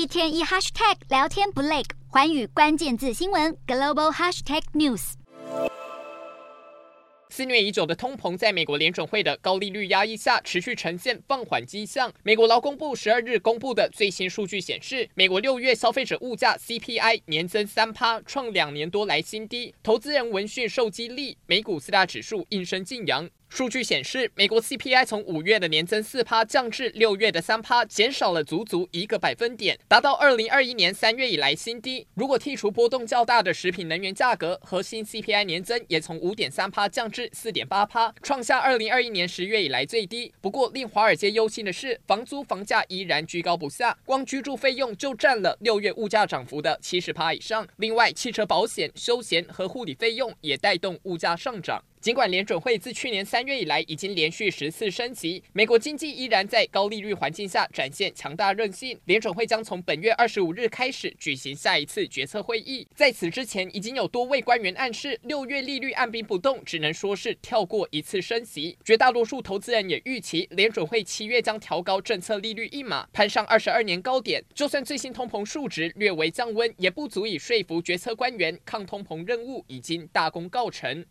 一天一 hashtag 聊天不累，寰宇关键字新闻 global hashtag news。肆虐已久的通膨，在美国联准会的高利率压抑下，持续呈现放缓迹象。美国劳工部十二日公布的最新数据显示，美国六月消费者物价 CPI 年增三趴，创两年多来新低。投资人闻讯受激励，美股四大指数应声劲扬。数据显示，美国 CPI 从五月的年增四趴降至六月的三趴，减少了足足一个百分点，达到二零二一年三月以来新低。如果剔除波动较大的食品能源价格，核心 CPI 年增也从五点三趴降至四点八趴，创下二零二一年十月以来最低。不过，令华尔街忧心的是，房租房价依然居高不下，光居住费用就占了六月物价涨幅的七十趴以上。另外，汽车保险、休闲和护理费用也带动物价上涨。尽管联准会自去年三月以来已经连续十次升级，美国经济依然在高利率环境下展现强大韧性。联准会将从本月二十五日开始举行下一次决策会议。在此之前，已经有多位官员暗示，六月利率按兵不动，只能说是跳过一次升级。绝大多数投资人也预期，联准会七月将调高政策利率一码，攀上二十二年高点。就算最新通膨数值略微降温，也不足以说服决策官员，抗通膨任务已经大功告成。